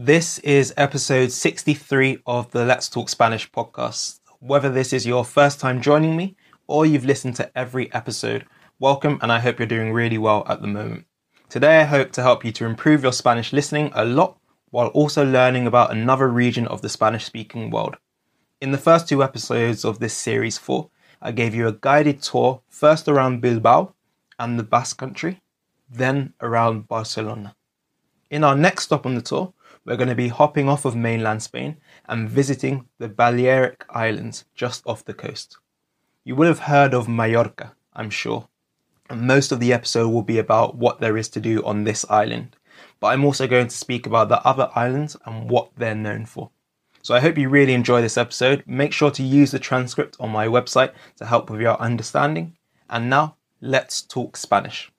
This is episode 63 of the Let's Talk Spanish podcast. Whether this is your first time joining me or you've listened to every episode, welcome and I hope you're doing really well at the moment. Today I hope to help you to improve your Spanish listening a lot while also learning about another region of the Spanish speaking world. In the first two episodes of this series 4, I gave you a guided tour first around Bilbao and the Basque Country, then around Barcelona. In our next stop on the tour, we're going to be hopping off of mainland Spain and visiting the Balearic Islands just off the coast. You will have heard of Mallorca, I'm sure, and most of the episode will be about what there is to do on this island. But I'm also going to speak about the other islands and what they're known for. So I hope you really enjoy this episode. Make sure to use the transcript on my website to help with your understanding. And now, let's talk Spanish.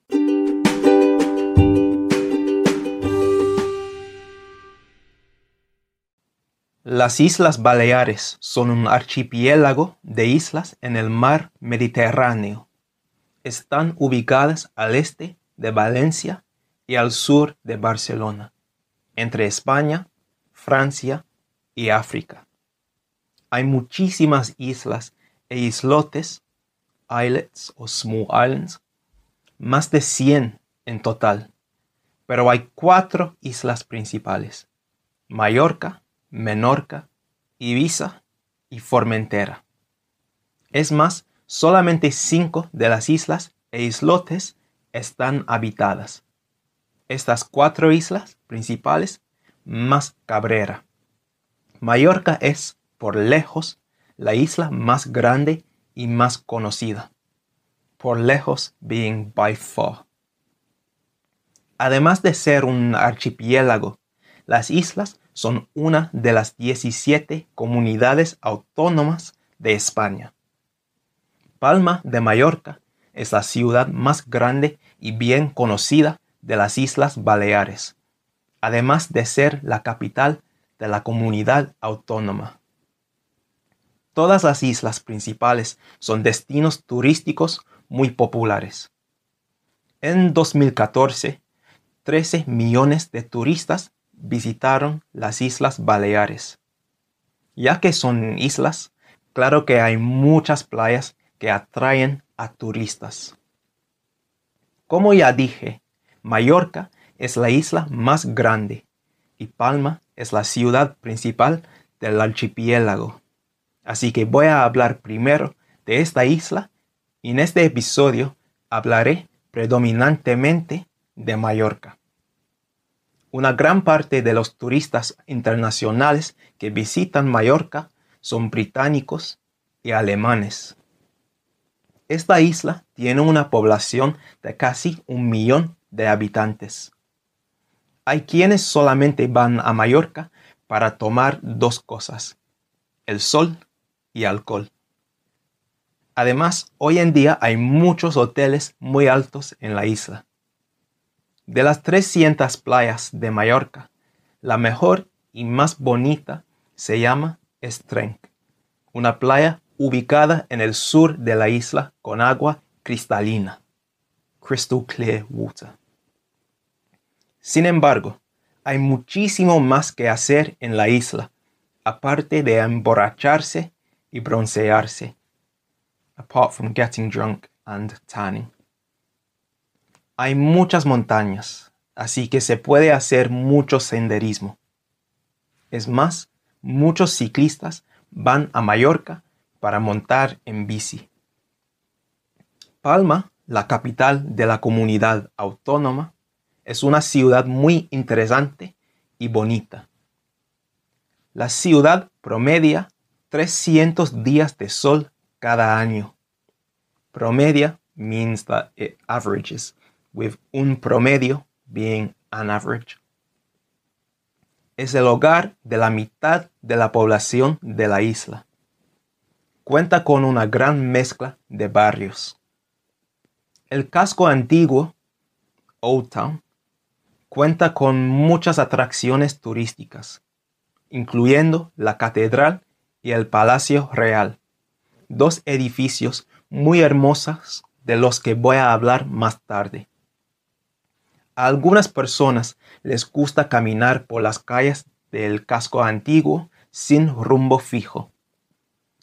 Las Islas Baleares son un archipiélago de islas en el mar Mediterráneo. Están ubicadas al este de Valencia y al sur de Barcelona, entre España, Francia y África. Hay muchísimas islas e islotes, islets o small islands, más de 100 en total, pero hay cuatro islas principales, Mallorca, Menorca, Ibiza y Formentera. Es más, solamente cinco de las islas e islotes están habitadas. Estas cuatro islas principales más Cabrera. Mallorca es, por lejos, la isla más grande y más conocida. Por lejos being by far. Además de ser un archipiélago, las islas son una de las 17 comunidades autónomas de España. Palma de Mallorca es la ciudad más grande y bien conocida de las Islas Baleares, además de ser la capital de la comunidad autónoma. Todas las islas principales son destinos turísticos muy populares. En 2014, 13 millones de turistas visitaron las Islas Baleares. Ya que son islas, claro que hay muchas playas que atraen a turistas. Como ya dije, Mallorca es la isla más grande y Palma es la ciudad principal del archipiélago. Así que voy a hablar primero de esta isla y en este episodio hablaré predominantemente de Mallorca. Una gran parte de los turistas internacionales que visitan Mallorca son británicos y alemanes. Esta isla tiene una población de casi un millón de habitantes. Hay quienes solamente van a Mallorca para tomar dos cosas, el sol y alcohol. Además, hoy en día hay muchos hoteles muy altos en la isla. De las 300 playas de Mallorca, la mejor y más bonita se llama Estrenc, una playa ubicada en el sur de la isla con agua cristalina, crystal clear water. Sin embargo, hay muchísimo más que hacer en la isla, aparte de emborracharse y broncearse, apart from getting drunk and tanning. Hay muchas montañas, así que se puede hacer mucho senderismo. Es más, muchos ciclistas van a Mallorca para montar en bici. Palma, la capital de la comunidad autónoma, es una ciudad muy interesante y bonita. La ciudad promedia 300 días de sol cada año. Promedia means that it averages with un promedio being an average. Es el hogar de la mitad de la población de la isla. Cuenta con una gran mezcla de barrios. El casco antiguo, Old Town, cuenta con muchas atracciones turísticas, incluyendo la catedral y el Palacio Real, dos edificios muy hermosos de los que voy a hablar más tarde. A algunas personas les gusta caminar por las calles del casco antiguo sin rumbo fijo.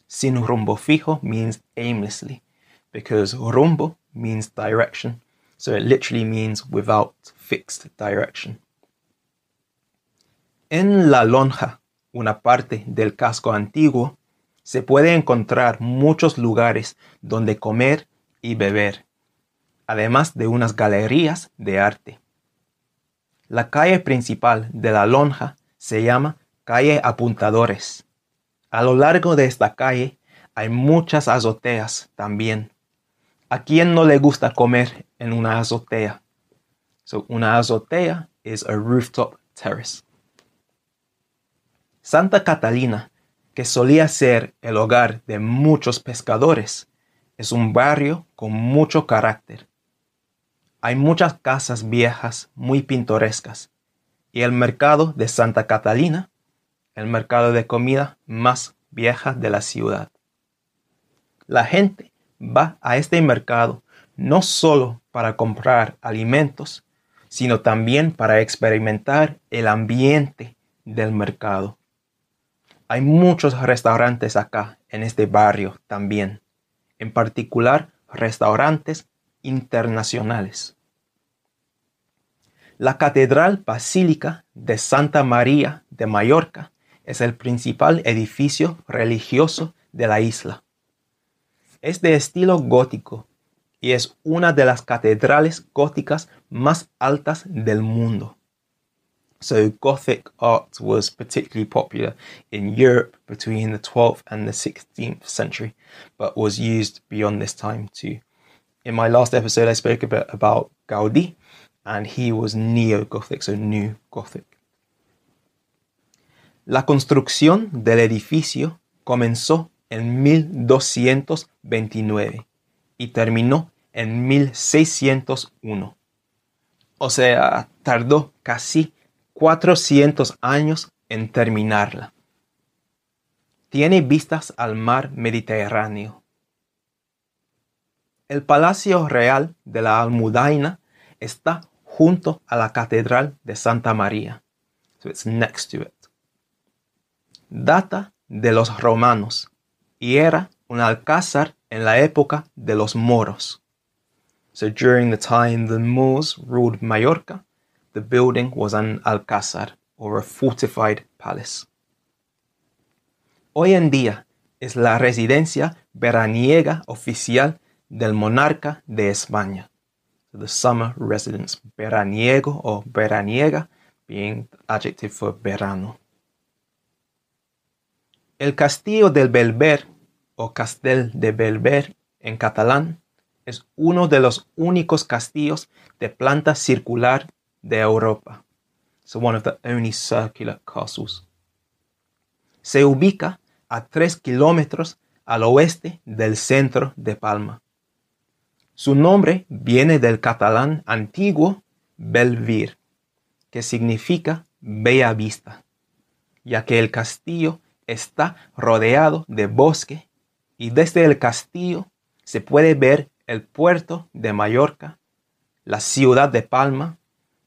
Sin rumbo fijo means aimlessly, because rumbo means direction, so it literally means without fixed direction. En la lonja, una parte del casco antiguo, se puede encontrar muchos lugares donde comer y beber, además de unas galerías de arte. La calle principal de la lonja se llama calle Apuntadores. A lo largo de esta calle hay muchas azoteas también. ¿A quién no le gusta comer en una azotea? So, una azotea is a rooftop terrace. Santa Catalina, que solía ser el hogar de muchos pescadores, es un barrio con mucho carácter. Hay muchas casas viejas muy pintorescas y el mercado de Santa Catalina, el mercado de comida más vieja de la ciudad. La gente va a este mercado no solo para comprar alimentos, sino también para experimentar el ambiente del mercado. Hay muchos restaurantes acá en este barrio también, en particular restaurantes internacionales. La Catedral Basílica de Santa María de Mallorca es el principal edificio religioso de la isla. Es de estilo gótico y es una de las catedrales góticas más altas del mundo. So Gothic art was particularly popular in Europe between the 12th and the 16th century, but was used beyond this time too. In my last episode, I spoke a bit about Gaudi, and he was neo-Gothic, so New Gothic. La construcción del edificio comenzó en 1229 y terminó en 1601. O sea, tardó casi 400 años en terminarla. Tiene vistas al mar Mediterráneo. El Palacio Real de la Almudaina está junto a la Catedral de Santa María. So it's next to it. Data de los romanos y era un alcázar en la época de los moros. So during the time the Moors ruled Mallorca, the building was an alcázar or a fortified palace. Hoy en día es la residencia veraniega oficial del monarca de España. So the summer residence veraniego o veraniega being adjective for verano. El castillo del Belver o Castel de Belver en catalán es uno de los únicos castillos de planta circular de Europa. So one of the only circular castles. Se ubica a 3 kilómetros al oeste del centro de Palma. Su nombre viene del catalán antiguo Belvir, que significa bella vista, ya que el castillo está rodeado de bosque y desde el castillo se puede ver el puerto de Mallorca, la ciudad de Palma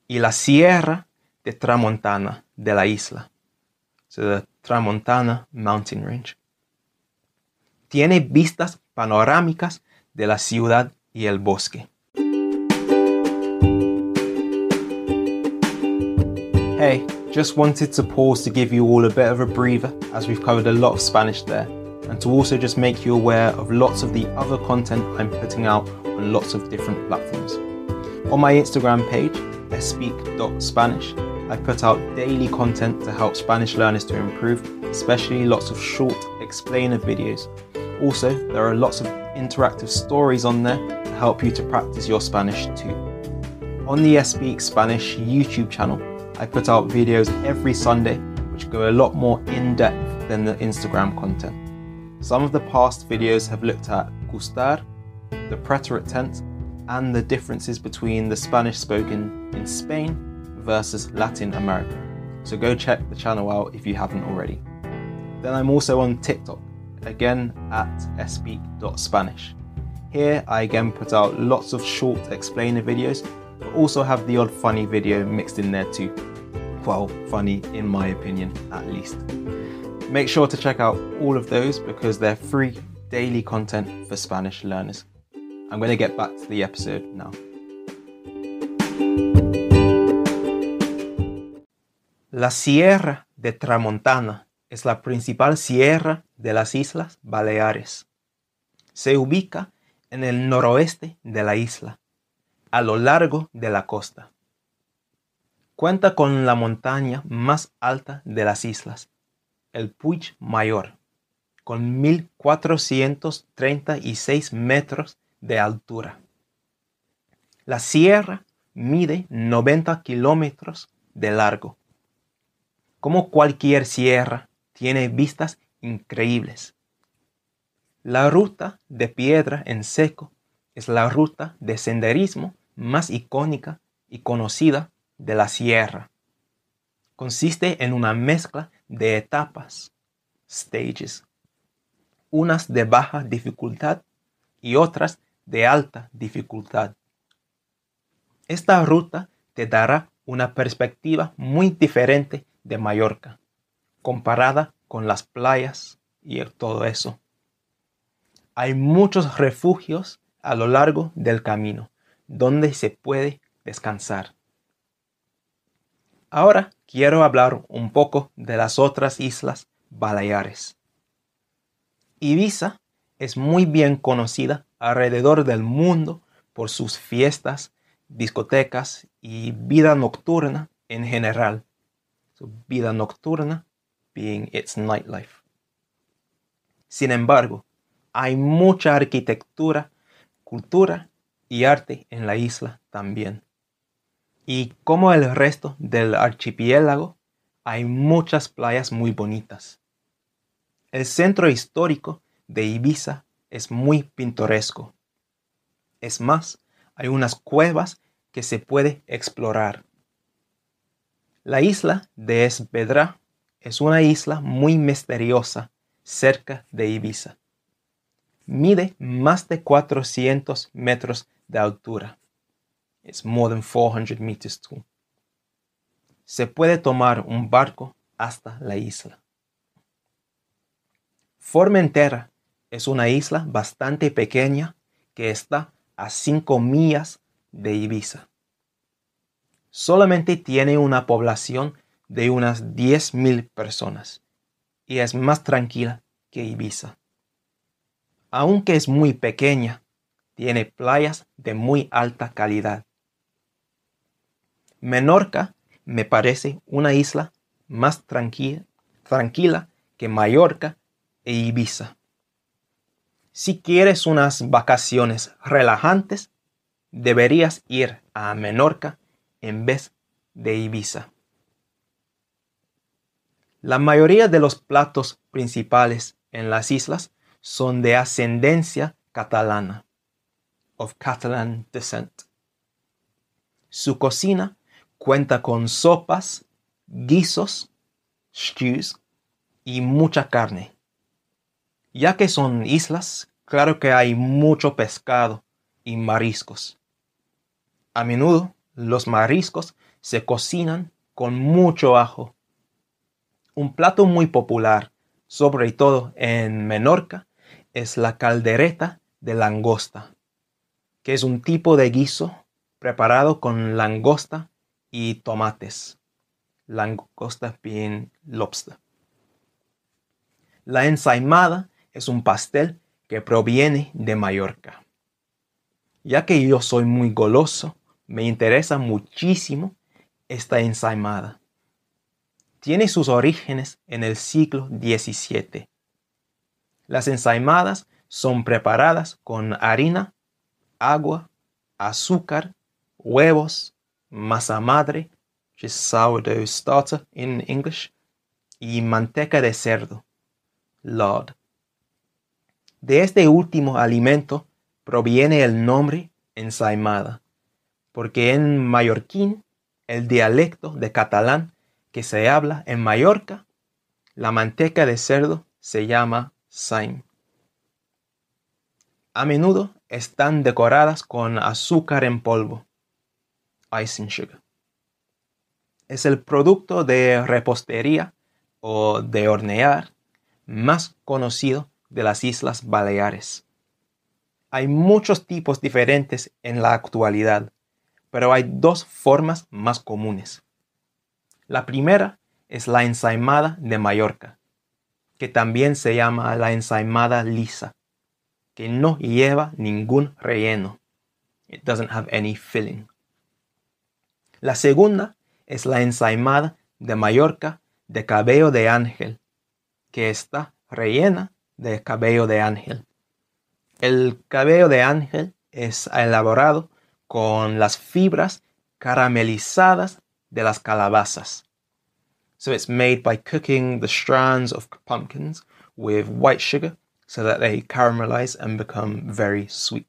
y la sierra de Tramontana de la isla. Tramontana Mountain Range. Tiene vistas panorámicas de la ciudad y el bosque. Hey, just wanted to pause to give you all a bit of a breather as we've covered a lot of Spanish there, and to also just make you aware of lots of the other content I'm putting out on lots of different platforms. On my Instagram page, speak.spanish. I put out daily content to help Spanish learners to improve, especially lots of short explainer videos. Also, there are lots of interactive stories on there help you to practice your Spanish too. On the Speak Spanish YouTube channel, I put out videos every Sunday which go a lot more in depth than the Instagram content. Some of the past videos have looked at gustar, the preterite tense, and the differences between the Spanish spoken in Spain versus Latin America. So go check the channel out if you haven't already. Then I'm also on TikTok, again at speak.spanish. Here I again put out lots of short explainer videos but also have the odd funny video mixed in there too. Well, funny in my opinion, at least. Make sure to check out all of those because they're free daily content for Spanish learners. I'm going to get back to the episode now. La Sierra de Tramontana es la principal sierra de las Islas Baleares. Se ubica en el noroeste de la isla, a lo largo de la costa. Cuenta con la montaña más alta de las islas, el Puig Mayor, con 1436 metros de altura. La sierra mide 90 kilómetros de largo. Como cualquier sierra, tiene vistas increíbles. La ruta de piedra en seco es la ruta de senderismo más icónica y conocida de la sierra. Consiste en una mezcla de etapas, stages, unas de baja dificultad y otras de alta dificultad. Esta ruta te dará una perspectiva muy diferente de Mallorca, comparada con las playas y todo eso. Hay muchos refugios a lo largo del camino donde se puede descansar. Ahora quiero hablar un poco de las otras islas Baleares. Ibiza es muy bien conocida alrededor del mundo por sus fiestas, discotecas y vida nocturna en general. Su vida nocturna being its nightlife. Sin embargo, hay mucha arquitectura, cultura y arte en la isla también. Y como el resto del archipiélago, hay muchas playas muy bonitas. El centro histórico de Ibiza es muy pintoresco. Es más, hay unas cuevas que se puede explorar. La isla de Esvedra es una isla muy misteriosa cerca de Ibiza. Mide más de 400 metros de altura. It's more than 400 meters tall. Se puede tomar un barco hasta la isla. Formentera es una isla bastante pequeña que está a 5 millas de Ibiza. Solamente tiene una población de unas 10.000 personas y es más tranquila que Ibiza. Aunque es muy pequeña, tiene playas de muy alta calidad. Menorca me parece una isla más tranquila, que Mallorca e Ibiza. Si quieres unas vacaciones relajantes, deberías ir a Menorca en vez de Ibiza. La mayoría de los platos principales en las islas son de ascendencia catalana, of Catalan descent. Su cocina cuenta con sopas, guisos, stews y mucha carne. Ya que son islas, claro que hay mucho pescado y mariscos. A menudo los mariscos se cocinan con mucho ajo. Un plato muy popular, sobre todo en Menorca, es la caldereta de langosta, que es un tipo de guiso preparado con langosta y tomates. Langosta bien lobster. La ensaimada es un pastel que proviene de Mallorca. Ya que yo soy muy goloso, me interesa muchísimo esta ensaimada. Tiene sus orígenes en el siglo XVII. Las ensaimadas son preparadas con harina, agua, azúcar, huevos, masa madre, sourdough starter in English, y manteca de cerdo, lard. De este último alimento proviene el nombre ensaimada, porque en mallorquín, el dialecto de catalán que se habla en Mallorca, la manteca de cerdo se llama A menudo están decoradas con azúcar en polvo icing sugar. Es el producto de repostería o de hornear más conocido de las Islas Baleares. Hay muchos tipos diferentes en la actualidad, pero hay dos formas más comunes. La primera es la ensaimada de Mallorca, que también se llama la ensaimada lisa, que no lleva ningún relleno. It doesn't have any filling. La segunda es la ensaimada de Mallorca de cabello de ángel, que está rellena de cabello de ángel. El cabello de ángel es elaborado con las fibras caramelizadas de las calabazas. So it's made by cooking the strands of pumpkins with white sugar so that they caramelize and become very sweet.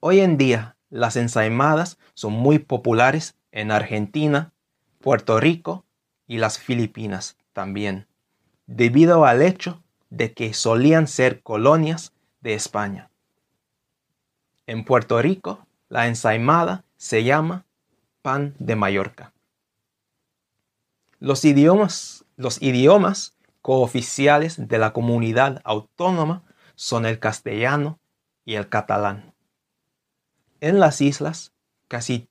Hoy en día, las ensaimadas son muy populares en Argentina, Puerto Rico y las Filipinas también, debido al hecho de que solían ser colonias de España. En Puerto Rico, la ensaimada se llama pan de Mallorca. Los idiomas, los idiomas cooficiales de la comunidad autónoma son el castellano y el catalán. En las islas, casi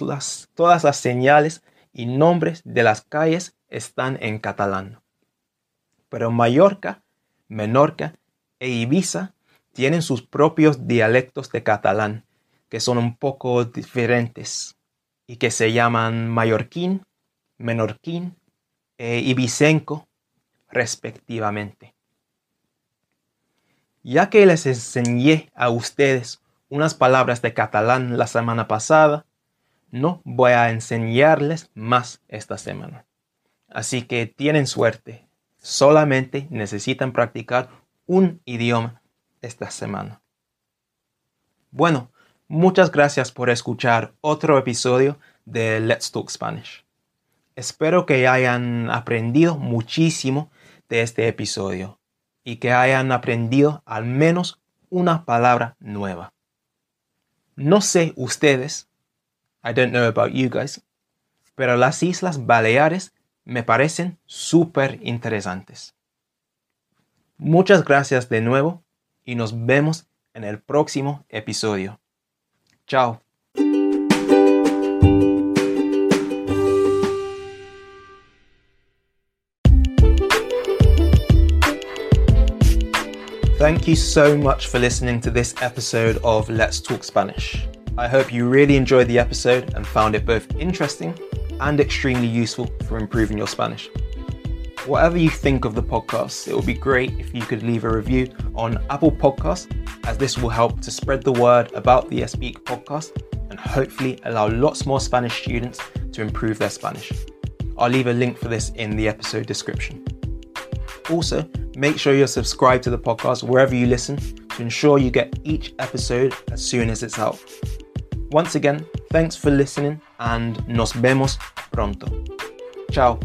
las, todas las señales y nombres de las calles están en catalán. Pero Mallorca Menorca e Ibiza tienen sus propios dialectos de catalán, que son un poco diferentes y que se llaman mallorquín, menorquín e ibicenco respectivamente. Ya que les enseñé a ustedes unas palabras de catalán la semana pasada, no voy a enseñarles más esta semana. Así que tienen suerte Solamente necesitan practicar un idioma esta semana. Bueno, muchas gracias por escuchar otro episodio de Let's Talk Spanish. Espero que hayan aprendido muchísimo de este episodio y que hayan aprendido al menos una palabra nueva. No sé ustedes, I don't know about you guys, pero las Islas Baleares me parecen súper interesantes. Muchas gracias de nuevo y nos vemos en el próximo episodio. Chao. Thank you so much for listening to this episode of Let's Talk Spanish. I hope you really enjoyed the episode and found it both interesting and extremely useful for improving your Spanish. Whatever you think of the podcast, it would be great if you could leave a review on Apple Podcasts, as this will help to spread the word about the Speak podcast and hopefully allow lots more Spanish students to improve their Spanish. I'll leave a link for this in the episode description. Also, make sure you're subscribed to the podcast wherever you listen to ensure you get each episode as soon as it's out. Once again, thanks for listening and nos vemos pronto. Chao.